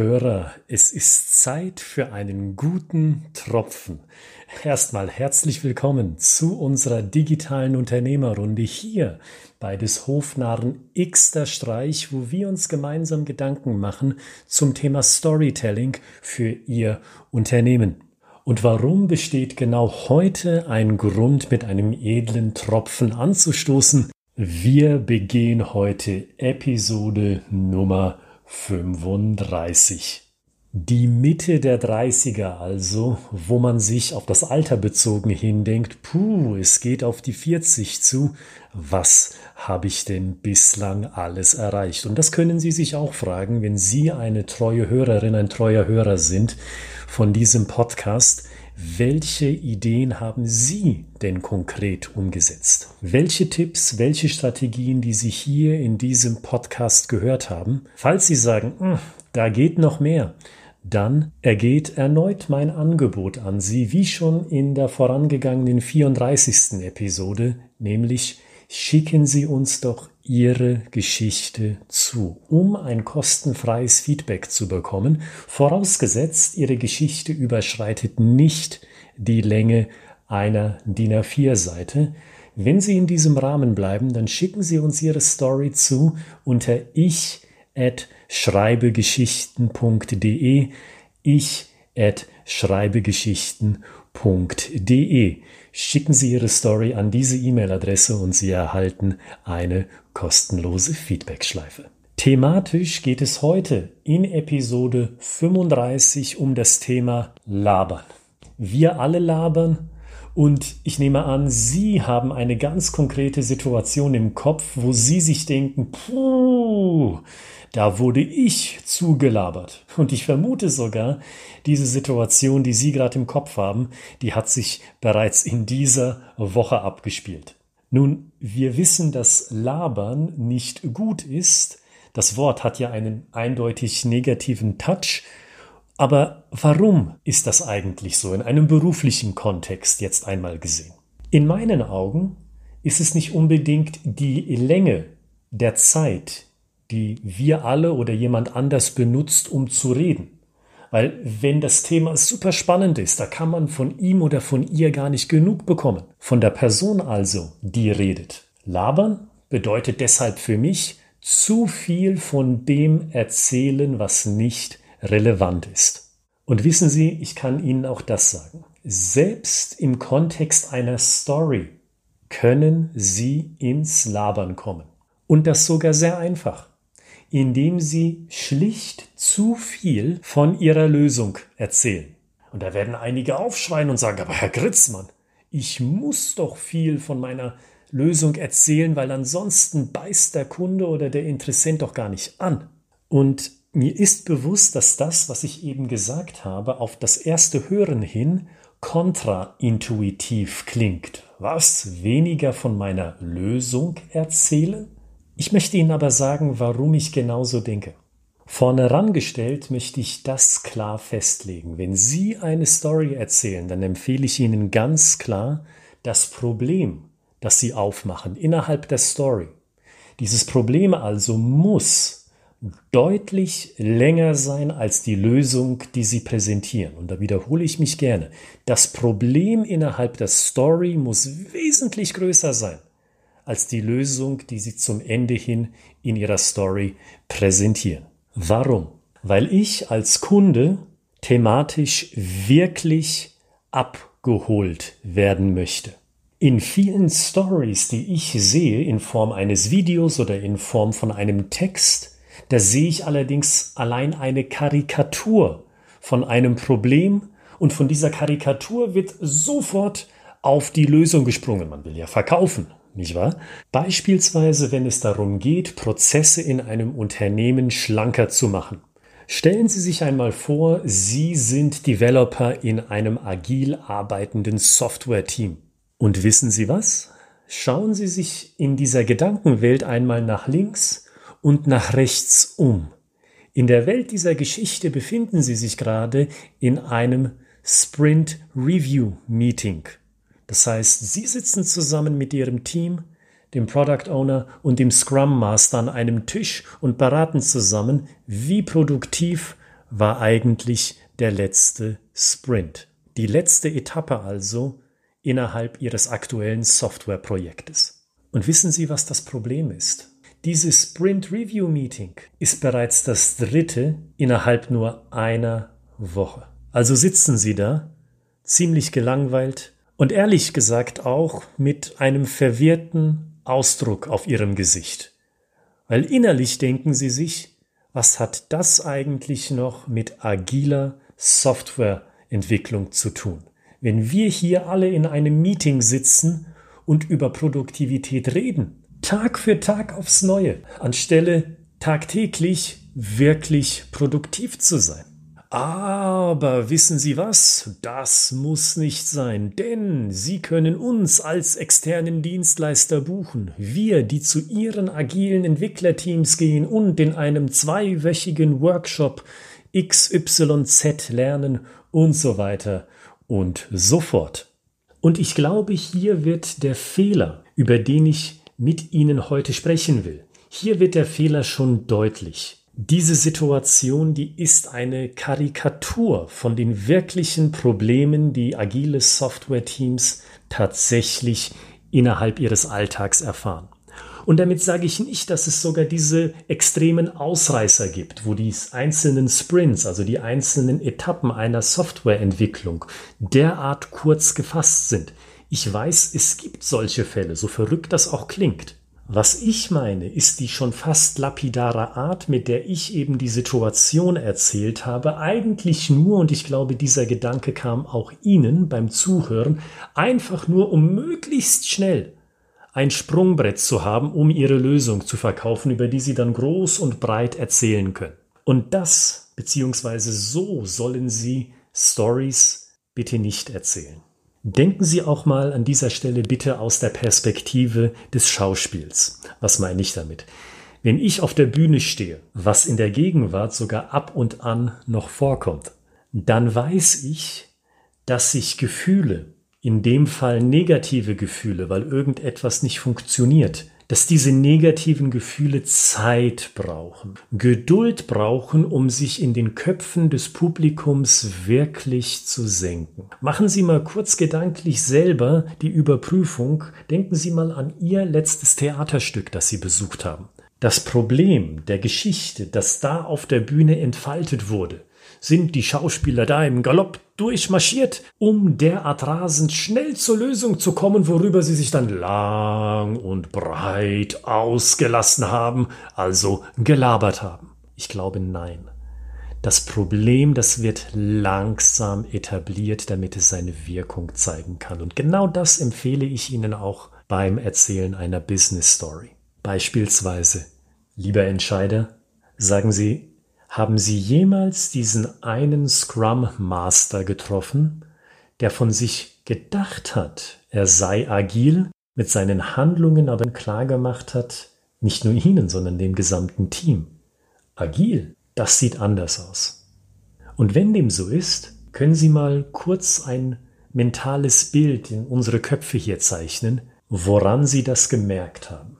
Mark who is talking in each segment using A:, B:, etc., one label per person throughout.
A: Hörer, es ist Zeit für einen guten Tropfen. Erstmal herzlich willkommen zu unserer digitalen Unternehmerrunde hier bei des Hofnarren Xter Streich, wo wir uns gemeinsam Gedanken machen zum Thema Storytelling für Ihr Unternehmen. Und warum besteht genau heute ein Grund, mit einem edlen Tropfen anzustoßen? Wir begehen heute Episode Nummer 35. Die Mitte der 30er also, wo man sich auf das Alter bezogen hindenkt, puh, es geht auf die 40 zu, was habe ich denn bislang alles erreicht? Und das können Sie sich auch fragen, wenn Sie eine treue Hörerin, ein treuer Hörer sind von diesem Podcast. Welche Ideen haben Sie denn konkret umgesetzt? Welche Tipps, welche Strategien, die Sie hier in diesem Podcast gehört haben? Falls Sie sagen, hm, da geht noch mehr, dann ergeht erneut mein Angebot an Sie, wie schon in der vorangegangenen 34. Episode, nämlich schicken Sie uns doch Ihre Geschichte zu, um ein kostenfreies Feedback zu bekommen, vorausgesetzt Ihre Geschichte überschreitet nicht die Länge einer DIN A4-Seite. Wenn Sie in diesem Rahmen bleiben, dann schicken Sie uns Ihre Story zu unter ich at schreibegeschichten.de ich at schreibegeschichten.de Schicken Sie Ihre Story an diese E-Mail-Adresse und Sie erhalten eine kostenlose Feedbackschleife. Thematisch geht es heute in Episode 35 um das Thema Labern. Wir alle labern und ich nehme an, Sie haben eine ganz konkrete Situation im Kopf, wo Sie sich denken, puh, da wurde ich zugelabert. Und ich vermute sogar, diese Situation, die Sie gerade im Kopf haben, die hat sich bereits in dieser Woche abgespielt. Nun, wir wissen, dass Labern nicht gut ist. Das Wort hat ja einen eindeutig negativen Touch. Aber warum ist das eigentlich so in einem beruflichen Kontext jetzt einmal gesehen? In meinen Augen ist es nicht unbedingt die Länge der Zeit, die wir alle oder jemand anders benutzt, um zu reden. Weil wenn das Thema super spannend ist, da kann man von ihm oder von ihr gar nicht genug bekommen. Von der Person also, die redet. Labern bedeutet deshalb für mich zu viel von dem erzählen, was nicht relevant ist. Und wissen Sie, ich kann Ihnen auch das sagen. Selbst im Kontext einer Story können Sie ins Labern kommen. Und das sogar sehr einfach indem sie schlicht zu viel von ihrer Lösung erzählen. Und da werden einige aufschreien und sagen, aber Herr Gritzmann, ich muss doch viel von meiner Lösung erzählen, weil ansonsten beißt der Kunde oder der Interessent doch gar nicht an. Und mir ist bewusst, dass das, was ich eben gesagt habe, auf das erste Hören hin kontraintuitiv klingt. Was? Weniger von meiner Lösung erzählen? Ich möchte Ihnen aber sagen, warum ich genauso denke. Vorne herangestellt möchte ich das klar festlegen. Wenn Sie eine Story erzählen, dann empfehle ich Ihnen ganz klar das Problem, das Sie aufmachen innerhalb der Story. Dieses Problem also muss deutlich länger sein als die Lösung, die Sie präsentieren. Und da wiederhole ich mich gerne. Das Problem innerhalb der Story muss wesentlich größer sein als die Lösung, die sie zum Ende hin in ihrer Story präsentieren. Warum? Weil ich als Kunde thematisch wirklich abgeholt werden möchte. In vielen Stories, die ich sehe, in Form eines Videos oder in Form von einem Text, da sehe ich allerdings allein eine Karikatur von einem Problem und von dieser Karikatur wird sofort auf die Lösung gesprungen. Man will ja verkaufen nicht wahr? Beispielsweise, wenn es darum geht, Prozesse in einem Unternehmen schlanker zu machen. Stellen Sie sich einmal vor, Sie sind Developer in einem agil arbeitenden Software-Team. Und wissen Sie was? Schauen Sie sich in dieser Gedankenwelt einmal nach links und nach rechts um. In der Welt dieser Geschichte befinden Sie sich gerade in einem Sprint Review Meeting. Das heißt, Sie sitzen zusammen mit Ihrem Team, dem Product Owner und dem Scrum Master an einem Tisch und beraten zusammen, wie produktiv war eigentlich der letzte Sprint. Die letzte Etappe also innerhalb Ihres aktuellen Softwareprojektes. Und wissen Sie, was das Problem ist? Dieses Sprint Review Meeting ist bereits das dritte innerhalb nur einer Woche. Also sitzen Sie da, ziemlich gelangweilt und ehrlich gesagt auch mit einem verwirrten Ausdruck auf Ihrem Gesicht. Weil innerlich denken Sie sich, was hat das eigentlich noch mit agiler Softwareentwicklung zu tun? Wenn wir hier alle in einem Meeting sitzen und über Produktivität reden, Tag für Tag aufs Neue, anstelle tagtäglich wirklich produktiv zu sein. Aber wissen Sie was? Das muss nicht sein, denn Sie können uns als externen Dienstleister buchen. Wir, die zu Ihren agilen Entwicklerteams gehen und in einem zweiwöchigen Workshop XYZ lernen und so weiter und so fort. Und ich glaube, hier wird der Fehler, über den ich mit Ihnen heute sprechen will, hier wird der Fehler schon deutlich. Diese Situation, die ist eine Karikatur von den wirklichen Problemen, die agile Software-Teams tatsächlich innerhalb ihres Alltags erfahren. Und damit sage ich nicht, dass es sogar diese extremen Ausreißer gibt, wo die einzelnen Sprints, also die einzelnen Etappen einer Softwareentwicklung derart kurz gefasst sind. Ich weiß, es gibt solche Fälle, so verrückt das auch klingt. Was ich meine, ist die schon fast lapidare Art, mit der ich eben die Situation erzählt habe, eigentlich nur, und ich glaube, dieser Gedanke kam auch Ihnen beim Zuhören, einfach nur, um möglichst schnell ein Sprungbrett zu haben, um Ihre Lösung zu verkaufen, über die Sie dann groß und breit erzählen können. Und das, beziehungsweise so sollen Sie Stories bitte nicht erzählen. Denken Sie auch mal an dieser Stelle bitte aus der Perspektive des Schauspiels. Was meine ich damit? Wenn ich auf der Bühne stehe, was in der Gegenwart sogar ab und an noch vorkommt, dann weiß ich, dass sich Gefühle, in dem Fall negative Gefühle, weil irgendetwas nicht funktioniert, dass diese negativen Gefühle Zeit brauchen, Geduld brauchen, um sich in den Köpfen des Publikums wirklich zu senken. Machen Sie mal kurz gedanklich selber die Überprüfung, denken Sie mal an Ihr letztes Theaterstück, das Sie besucht haben. Das Problem der Geschichte, das da auf der Bühne entfaltet wurde, sind die Schauspieler da im Galopp durchmarschiert, um derart rasend schnell zur Lösung zu kommen, worüber sie sich dann lang und breit ausgelassen haben, also gelabert haben. Ich glaube nein. Das Problem, das wird langsam etabliert, damit es seine Wirkung zeigen kann. Und genau das empfehle ich Ihnen auch beim Erzählen einer Business Story. Beispielsweise, lieber Entscheider, sagen Sie, haben Sie jemals diesen einen Scrum Master getroffen, der von sich gedacht hat, er sei agil, mit seinen Handlungen aber klargemacht hat, nicht nur Ihnen, sondern dem gesamten Team. Agil, das sieht anders aus. Und wenn dem so ist, können Sie mal kurz ein mentales Bild in unsere Köpfe hier zeichnen, woran Sie das gemerkt haben.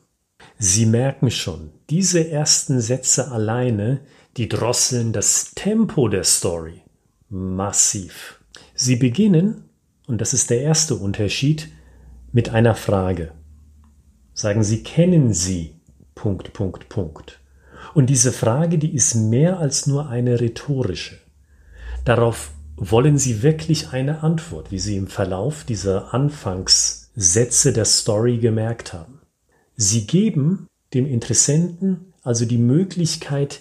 A: Sie merken schon, diese ersten Sätze alleine, die drosseln das Tempo der Story massiv. Sie beginnen, und das ist der erste Unterschied, mit einer Frage. Sagen Sie, kennen Sie Punkt, Punkt, Punkt. Und diese Frage, die ist mehr als nur eine rhetorische. Darauf wollen Sie wirklich eine Antwort, wie Sie im Verlauf dieser Anfangssätze der Story gemerkt haben. Sie geben dem Interessenten also die Möglichkeit,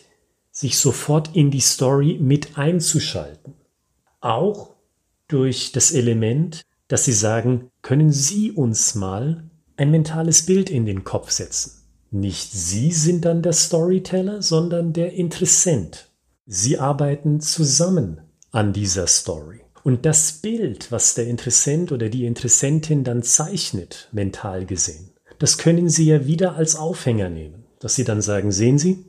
A: sich sofort in die Story mit einzuschalten. Auch durch das Element, dass sie sagen, können Sie uns mal ein mentales Bild in den Kopf setzen. Nicht Sie sind dann der Storyteller, sondern der Interessent. Sie arbeiten zusammen an dieser Story. Und das Bild, was der Interessent oder die Interessentin dann zeichnet, mental gesehen, das können Sie ja wieder als Aufhänger nehmen, dass Sie dann sagen, sehen Sie,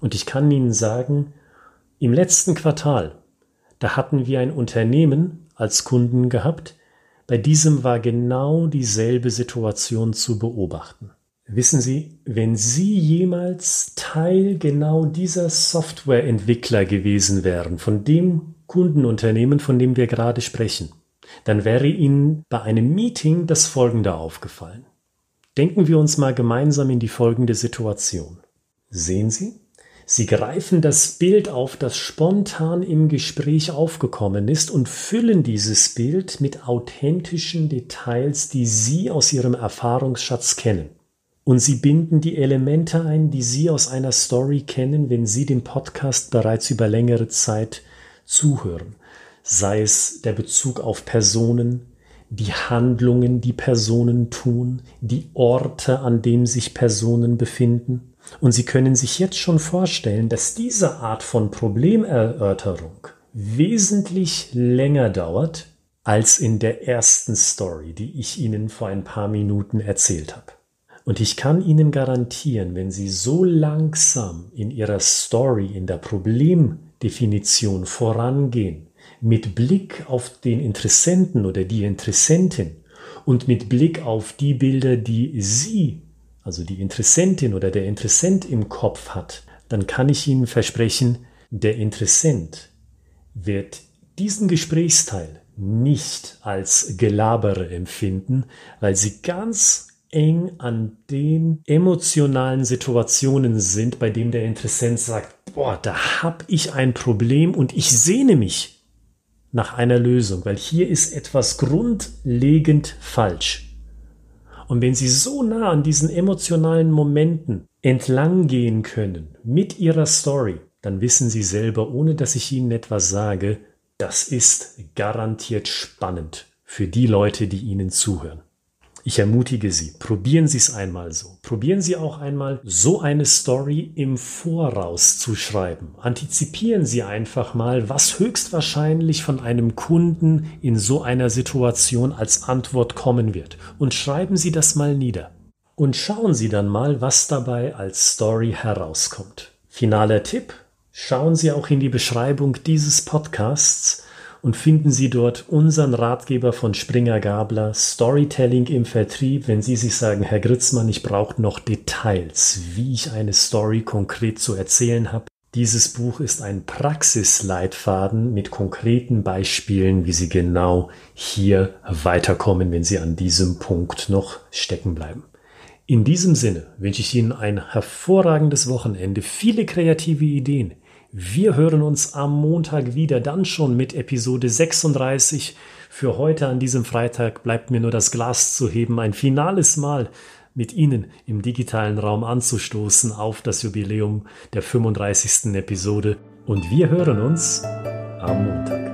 A: und ich kann Ihnen sagen, im letzten Quartal, da hatten wir ein Unternehmen als Kunden gehabt, bei diesem war genau dieselbe Situation zu beobachten. Wissen Sie, wenn Sie jemals Teil genau dieser Softwareentwickler gewesen wären, von dem Kundenunternehmen, von dem wir gerade sprechen, dann wäre Ihnen bei einem Meeting das Folgende aufgefallen. Denken wir uns mal gemeinsam in die folgende Situation. Sehen Sie? Sie greifen das Bild auf, das spontan im Gespräch aufgekommen ist und füllen dieses Bild mit authentischen Details, die Sie aus Ihrem Erfahrungsschatz kennen. Und Sie binden die Elemente ein, die Sie aus einer Story kennen, wenn Sie den Podcast bereits über längere Zeit zuhören. Sei es der Bezug auf Personen, die Handlungen, die Personen tun, die Orte, an denen sich Personen befinden. Und Sie können sich jetzt schon vorstellen, dass diese Art von Problemerörterung wesentlich länger dauert als in der ersten Story, die ich Ihnen vor ein paar Minuten erzählt habe. Und ich kann Ihnen garantieren, wenn Sie so langsam in Ihrer Story, in der Problemdefinition vorangehen, mit Blick auf den Interessenten oder die Interessentin und mit Blick auf die Bilder, die Sie, also die Interessentin oder der Interessent im Kopf hat, dann kann ich Ihnen versprechen, der Interessent wird diesen Gesprächsteil nicht als Gelabere empfinden, weil Sie ganz eng an den emotionalen Situationen sind, bei dem der Interessent sagt, boah, da habe ich ein Problem und ich sehne mich nach einer Lösung, weil hier ist etwas grundlegend falsch. Und wenn Sie so nah an diesen emotionalen Momenten entlang gehen können mit Ihrer Story, dann wissen Sie selber, ohne dass ich Ihnen etwas sage, das ist garantiert spannend für die Leute, die Ihnen zuhören. Ich ermutige Sie, probieren Sie es einmal so. Probieren Sie auch einmal so eine Story im Voraus zu schreiben. Antizipieren Sie einfach mal, was höchstwahrscheinlich von einem Kunden in so einer Situation als Antwort kommen wird. Und schreiben Sie das mal nieder. Und schauen Sie dann mal, was dabei als Story herauskommt. Finaler Tipp. Schauen Sie auch in die Beschreibung dieses Podcasts und finden Sie dort unseren Ratgeber von Springer Gabler, Storytelling im Vertrieb, wenn Sie sich sagen, Herr Gritzmann, ich brauche noch Details, wie ich eine Story konkret zu erzählen habe. Dieses Buch ist ein Praxisleitfaden mit konkreten Beispielen, wie Sie genau hier weiterkommen, wenn Sie an diesem Punkt noch stecken bleiben. In diesem Sinne wünsche ich Ihnen ein hervorragendes Wochenende, viele kreative Ideen, wir hören uns am Montag wieder, dann schon mit Episode 36. Für heute an diesem Freitag bleibt mir nur das Glas zu heben, ein finales Mal mit Ihnen im digitalen Raum anzustoßen auf das Jubiläum der 35. Episode. Und wir hören uns am Montag.